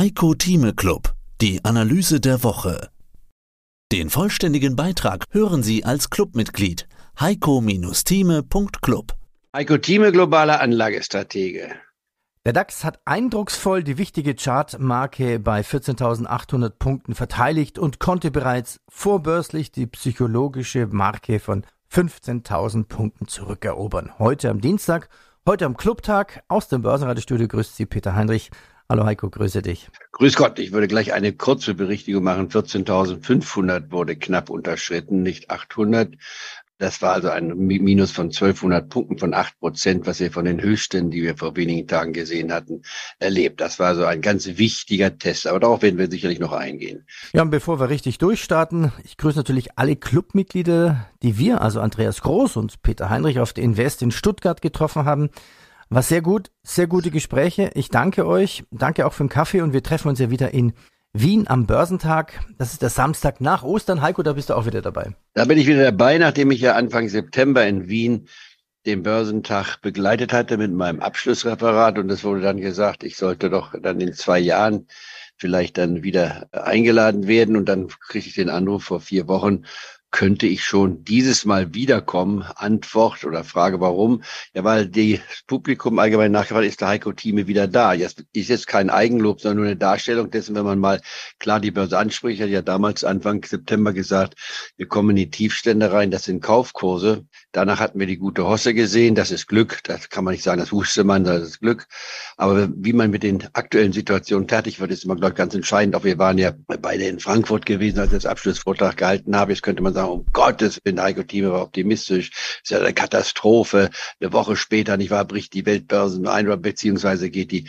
Heiko Thieme Club, die Analyse der Woche. Den vollständigen Beitrag hören Sie als Clubmitglied heiko-thieme.club. Heiko Thieme, globaler Anlagestratege. Der DAX hat eindrucksvoll die wichtige Chartmarke bei 14.800 Punkten verteidigt und konnte bereits vorbörslich die psychologische Marke von 15.000 Punkten zurückerobern. Heute am Dienstag, heute am Clubtag aus dem Börsenratestudio grüßt Sie Peter Heinrich. Hallo Heiko, grüße dich. Grüß Gott, ich würde gleich eine kurze Berichtigung machen. 14.500 wurde knapp unterschritten, nicht 800. Das war also ein Minus von 1200 Punkten von 8 Prozent, was wir von den Höchsten, die wir vor wenigen Tagen gesehen hatten, erlebt. Das war so ein ganz wichtiger Test. Aber darauf werden wir sicherlich noch eingehen. Ja, und bevor wir richtig durchstarten, ich grüße natürlich alle Clubmitglieder, die wir, also Andreas Groß und Peter Heinrich auf der Invest in Stuttgart getroffen haben. War sehr gut, sehr gute Gespräche. Ich danke euch, danke auch für den Kaffee und wir treffen uns ja wieder in Wien am Börsentag. Das ist der Samstag nach Ostern. Heiko, da bist du auch wieder dabei. Da bin ich wieder dabei, nachdem ich ja Anfang September in Wien den Börsentag begleitet hatte mit meinem Abschlussreferat. Und es wurde dann gesagt, ich sollte doch dann in zwei Jahren vielleicht dann wieder eingeladen werden. Und dann kriege ich den Anruf vor vier Wochen könnte ich schon dieses Mal wiederkommen? Antwort oder Frage, warum? Ja, weil das Publikum allgemein nachgefragt ist, der Heiko Thieme wieder da. Jetzt ist jetzt kein Eigenlob, sondern nur eine Darstellung dessen, wenn man mal klar die Börse anspricht. Hat ja damals Anfang September gesagt, wir kommen in die Tiefstände rein, das sind Kaufkurse. Danach hatten wir die gute Hosse gesehen, das ist Glück. Das kann man nicht sagen, das wusste man, das ist Glück. Aber wie man mit den aktuellen Situationen fertig wird, ist immer, glaube ich, ganz entscheidend. Auch wir waren ja beide in Frankfurt gewesen, als ich das Abschlussvortrag gehalten habe. Jetzt könnte man sagen, sagen, um Gottes Willen, Heiko Thieme war optimistisch, ist ja eine Katastrophe. Eine Woche später, nicht wahr, bricht die Weltbörsen ein oder beziehungsweise geht die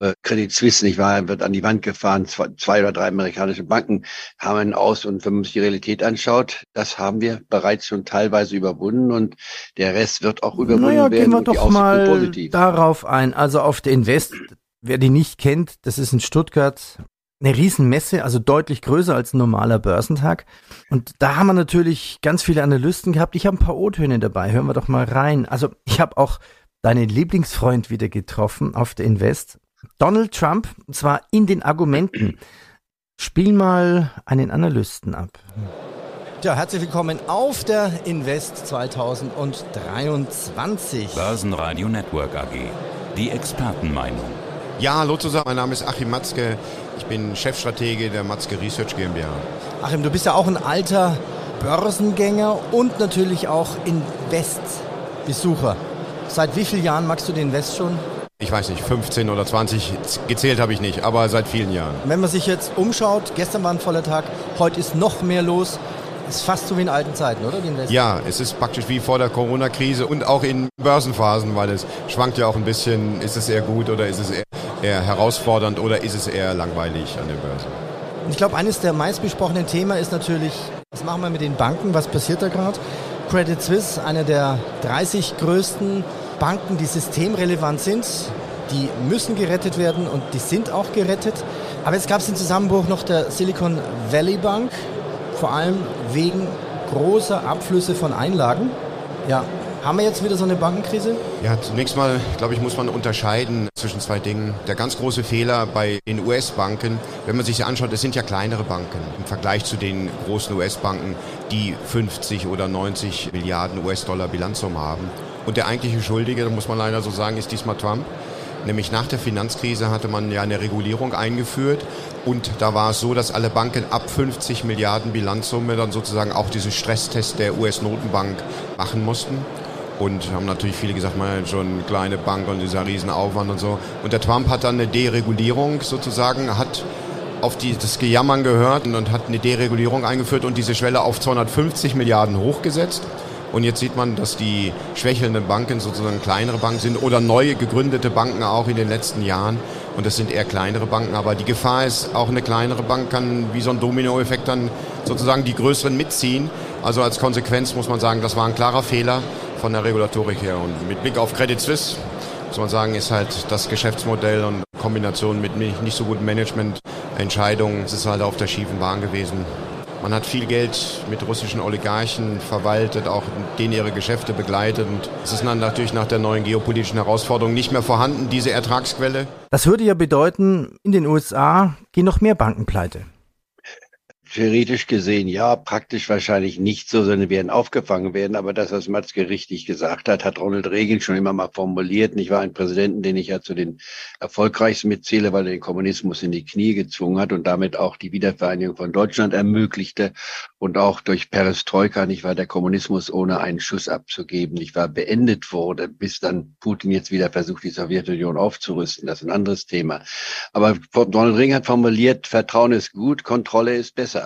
äh, Credit Suisse, nicht wahr, wird an die Wand gefahren. Zwei, oder drei amerikanische Banken haben einen aus und wenn man sich die Realität anschaut, das haben wir bereits schon teilweise überwunden und der Rest wird auch überwunden naja, werden. Gehen wir doch mal positiv. darauf ein. Also auf der Invest, wer die nicht kennt, das ist in Stuttgart eine Riesenmesse, also deutlich größer als ein normaler Börsentag. Und da haben wir natürlich ganz viele Analysten gehabt. Ich habe ein paar O-Töne dabei. Hören wir doch mal rein. Also ich habe auch deinen Lieblingsfreund wieder getroffen auf der Invest. Donald Trump, und zwar in den Argumenten. Spiel mal einen Analysten ab. Ja, herzlich willkommen auf der Invest 2023. Börsenradio Network AG. Die Expertenmeinung. Ja, hallo zusammen. Mein Name ist Achim Matzke. Ich bin Chefstratege der Matzke Research GmbH. Achim, du bist ja auch ein alter Börsengänger und natürlich auch Invest-Besucher. Seit wie vielen Jahren magst du den Invest schon? Ich weiß nicht, 15 oder 20, gezählt habe ich nicht, aber seit vielen Jahren. Wenn man sich jetzt umschaut, gestern war ein voller Tag, heute ist noch mehr los. Ist fast so wie in alten Zeiten, oder? Ja, es ist praktisch wie vor der Corona-Krise und auch in Börsenphasen, weil es schwankt ja auch ein bisschen, ist es eher gut oder ist es eher eher herausfordernd oder ist es eher langweilig an der Börse? Ich glaube, eines der meistbesprochenen Themen ist natürlich, was machen wir mit den Banken, was passiert da gerade? Credit Suisse, eine der 30 größten Banken, die systemrelevant sind, die müssen gerettet werden und die sind auch gerettet. Aber jetzt gab es den Zusammenbruch noch der Silicon Valley Bank, vor allem wegen großer Abflüsse von Einlagen. Ja, haben wir jetzt wieder so eine Bankenkrise? Ja, zunächst mal, glaube ich, muss man unterscheiden zwischen zwei Dingen. Der ganz große Fehler bei den US-Banken, wenn man sich anschaut, es sind ja kleinere Banken im Vergleich zu den großen US-Banken, die 50 oder 90 Milliarden US-Dollar Bilanzsumme haben. Und der eigentliche Schuldige, muss man leider so sagen, ist diesmal Trump. Nämlich nach der Finanzkrise hatte man ja eine Regulierung eingeführt und da war es so, dass alle Banken ab 50 Milliarden Bilanzsumme dann sozusagen auch diesen Stresstest der US-Notenbank machen mussten. Und haben natürlich viele gesagt, man schon eine kleine Bank und dieser Riesenaufwand und so. Und der Trump hat dann eine Deregulierung sozusagen, hat auf die, das Gejammern gehört und, hat eine Deregulierung eingeführt und diese Schwelle auf 250 Milliarden hochgesetzt. Und jetzt sieht man, dass die schwächelnden Banken sozusagen kleinere Banken sind oder neu gegründete Banken auch in den letzten Jahren. Und das sind eher kleinere Banken. Aber die Gefahr ist, auch eine kleinere Bank kann wie so ein Dominoeffekt dann sozusagen die größeren mitziehen. Also als Konsequenz muss man sagen, das war ein klarer Fehler von der Regulatorik her. Und mit Blick auf Credit Suisse muss man sagen, ist halt das Geschäftsmodell und Kombination mit nicht so guten Managemententscheidungen, es ist halt auf der schiefen Bahn gewesen. Man hat viel Geld mit russischen Oligarchen verwaltet, auch denen ihre Geschäfte begleitet. Und es ist dann natürlich nach der neuen geopolitischen Herausforderung nicht mehr vorhanden, diese Ertragsquelle. Das würde ja bedeuten, in den USA gehen noch mehr Banken pleite. Theoretisch gesehen ja, praktisch wahrscheinlich nicht so, sondern werden aufgefangen werden. Aber das, was Matzke richtig gesagt hat, hat Ronald Reagan schon immer mal formuliert. Ich war ein Präsidenten, den ich ja zu den erfolgreichsten mitzähle, weil er den Kommunismus in die Knie gezwungen hat und damit auch die Wiedervereinigung von Deutschland ermöglichte und auch durch Perestroika, nicht war der Kommunismus ohne einen Schuss abzugeben, nicht war beendet wurde, bis dann Putin jetzt wieder versucht, die Sowjetunion aufzurüsten. Das ist ein anderes Thema. Aber Ronald Reagan hat formuliert, Vertrauen ist gut, Kontrolle ist besser.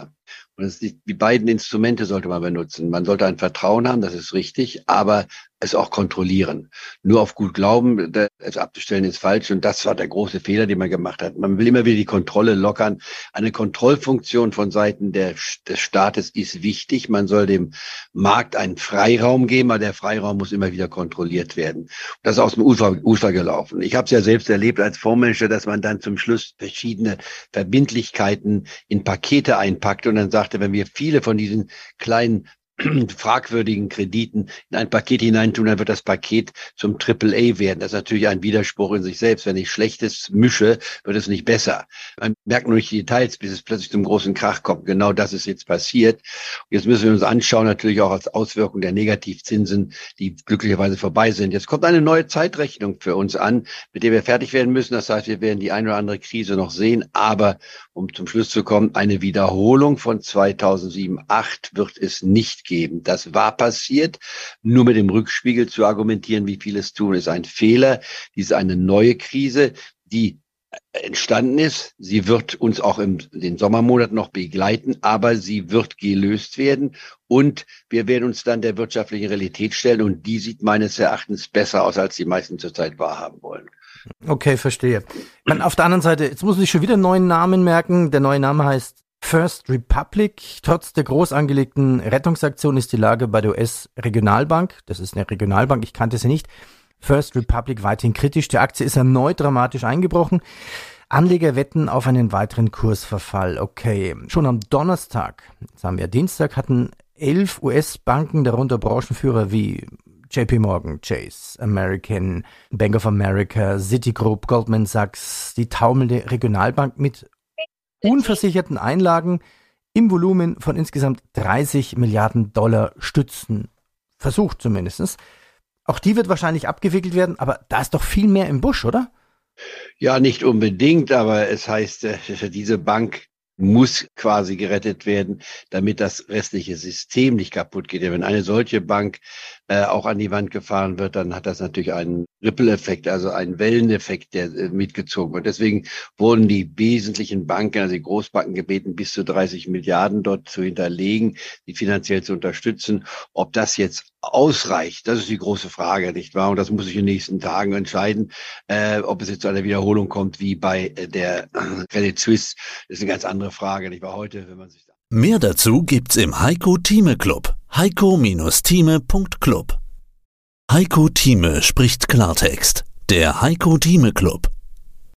Die, die beiden Instrumente sollte man benutzen. Man sollte ein Vertrauen haben, das ist richtig, aber es auch kontrollieren. Nur auf gut glauben, es abzustellen ist falsch. Und das war der große Fehler, den man gemacht hat. Man will immer wieder die Kontrolle lockern. Eine Kontrollfunktion von Seiten der, des Staates ist wichtig. Man soll dem Markt einen Freiraum geben, aber der Freiraum muss immer wieder kontrolliert werden. Das ist aus dem Ufer, Ufer gelaufen. Ich habe es ja selbst erlebt als Fondsmanager, dass man dann zum Schluss verschiedene Verbindlichkeiten in Pakete einpackt und dann sagte, wenn wir viele von diesen kleinen fragwürdigen Krediten in ein Paket hineintun, dann wird das Paket zum Triple A werden. Das ist natürlich ein Widerspruch in sich selbst. Wenn ich Schlechtes mische, wird es nicht besser. Man merkt nur nicht die Details, bis es plötzlich zum großen Krach kommt. Genau das ist jetzt passiert. Jetzt müssen wir uns anschauen, natürlich auch als Auswirkung der Negativzinsen, die glücklicherweise vorbei sind. Jetzt kommt eine neue Zeitrechnung für uns an, mit der wir fertig werden müssen. Das heißt, wir werden die eine oder andere Krise noch sehen. Aber um zum Schluss zu kommen, eine Wiederholung von 2007, 8 wird es nicht geben. Das war passiert. Nur mit dem Rückspiegel zu argumentieren, wie viele es tun, ist ein Fehler. Dies ist eine neue Krise, die entstanden ist. Sie wird uns auch in den Sommermonaten noch begleiten, aber sie wird gelöst werden und wir werden uns dann der wirtschaftlichen Realität stellen und die sieht meines Erachtens besser aus, als die meisten zurzeit wahrhaben wollen. Okay, verstehe. Man, auf der anderen Seite, jetzt muss ich schon wieder einen neuen Namen merken. Der neue Name heißt First Republic. Trotz der groß angelegten Rettungsaktion ist die Lage bei der US-Regionalbank, das ist eine Regionalbank, ich kannte sie nicht, First Republic weiterhin kritisch. Die Aktie ist erneut dramatisch eingebrochen. Anleger wetten auf einen weiteren Kursverfall. Okay, schon am Donnerstag, jetzt haben wir Dienstag, hatten elf US-Banken, darunter Branchenführer wie JP Morgan, Chase, American, Bank of America, Citigroup, Goldman Sachs, die taumelnde Regionalbank mit unversicherten Einlagen im Volumen von insgesamt 30 Milliarden Dollar stützen. Versucht zumindest. Auch die wird wahrscheinlich abgewickelt werden, aber da ist doch viel mehr im Busch, oder? Ja, nicht unbedingt, aber es heißt, äh, diese Bank muss quasi gerettet werden, damit das restliche System nicht kaputt geht. Wenn eine solche Bank äh, auch an die Wand gefahren wird, dann hat das natürlich einen Ripple-Effekt, also einen Welleneffekt, der äh, mitgezogen wird. Deswegen wurden die wesentlichen Banken, also die Großbanken gebeten, bis zu 30 Milliarden dort zu hinterlegen, die finanziell zu unterstützen. Ob das jetzt ausreicht, das ist die große Frage, nicht wahr? Und das muss ich in den nächsten Tagen entscheiden, äh, ob es jetzt zu einer Wiederholung kommt wie bei äh, der Credit Suisse. Das ist eine ganz andere Frage, nicht wahr? Heute, wenn man sich Mehr dazu gibt's im Heiko Thieme Club. Heiko-Thieme.club Heiko Thieme spricht Klartext. Der Heiko Thieme Club.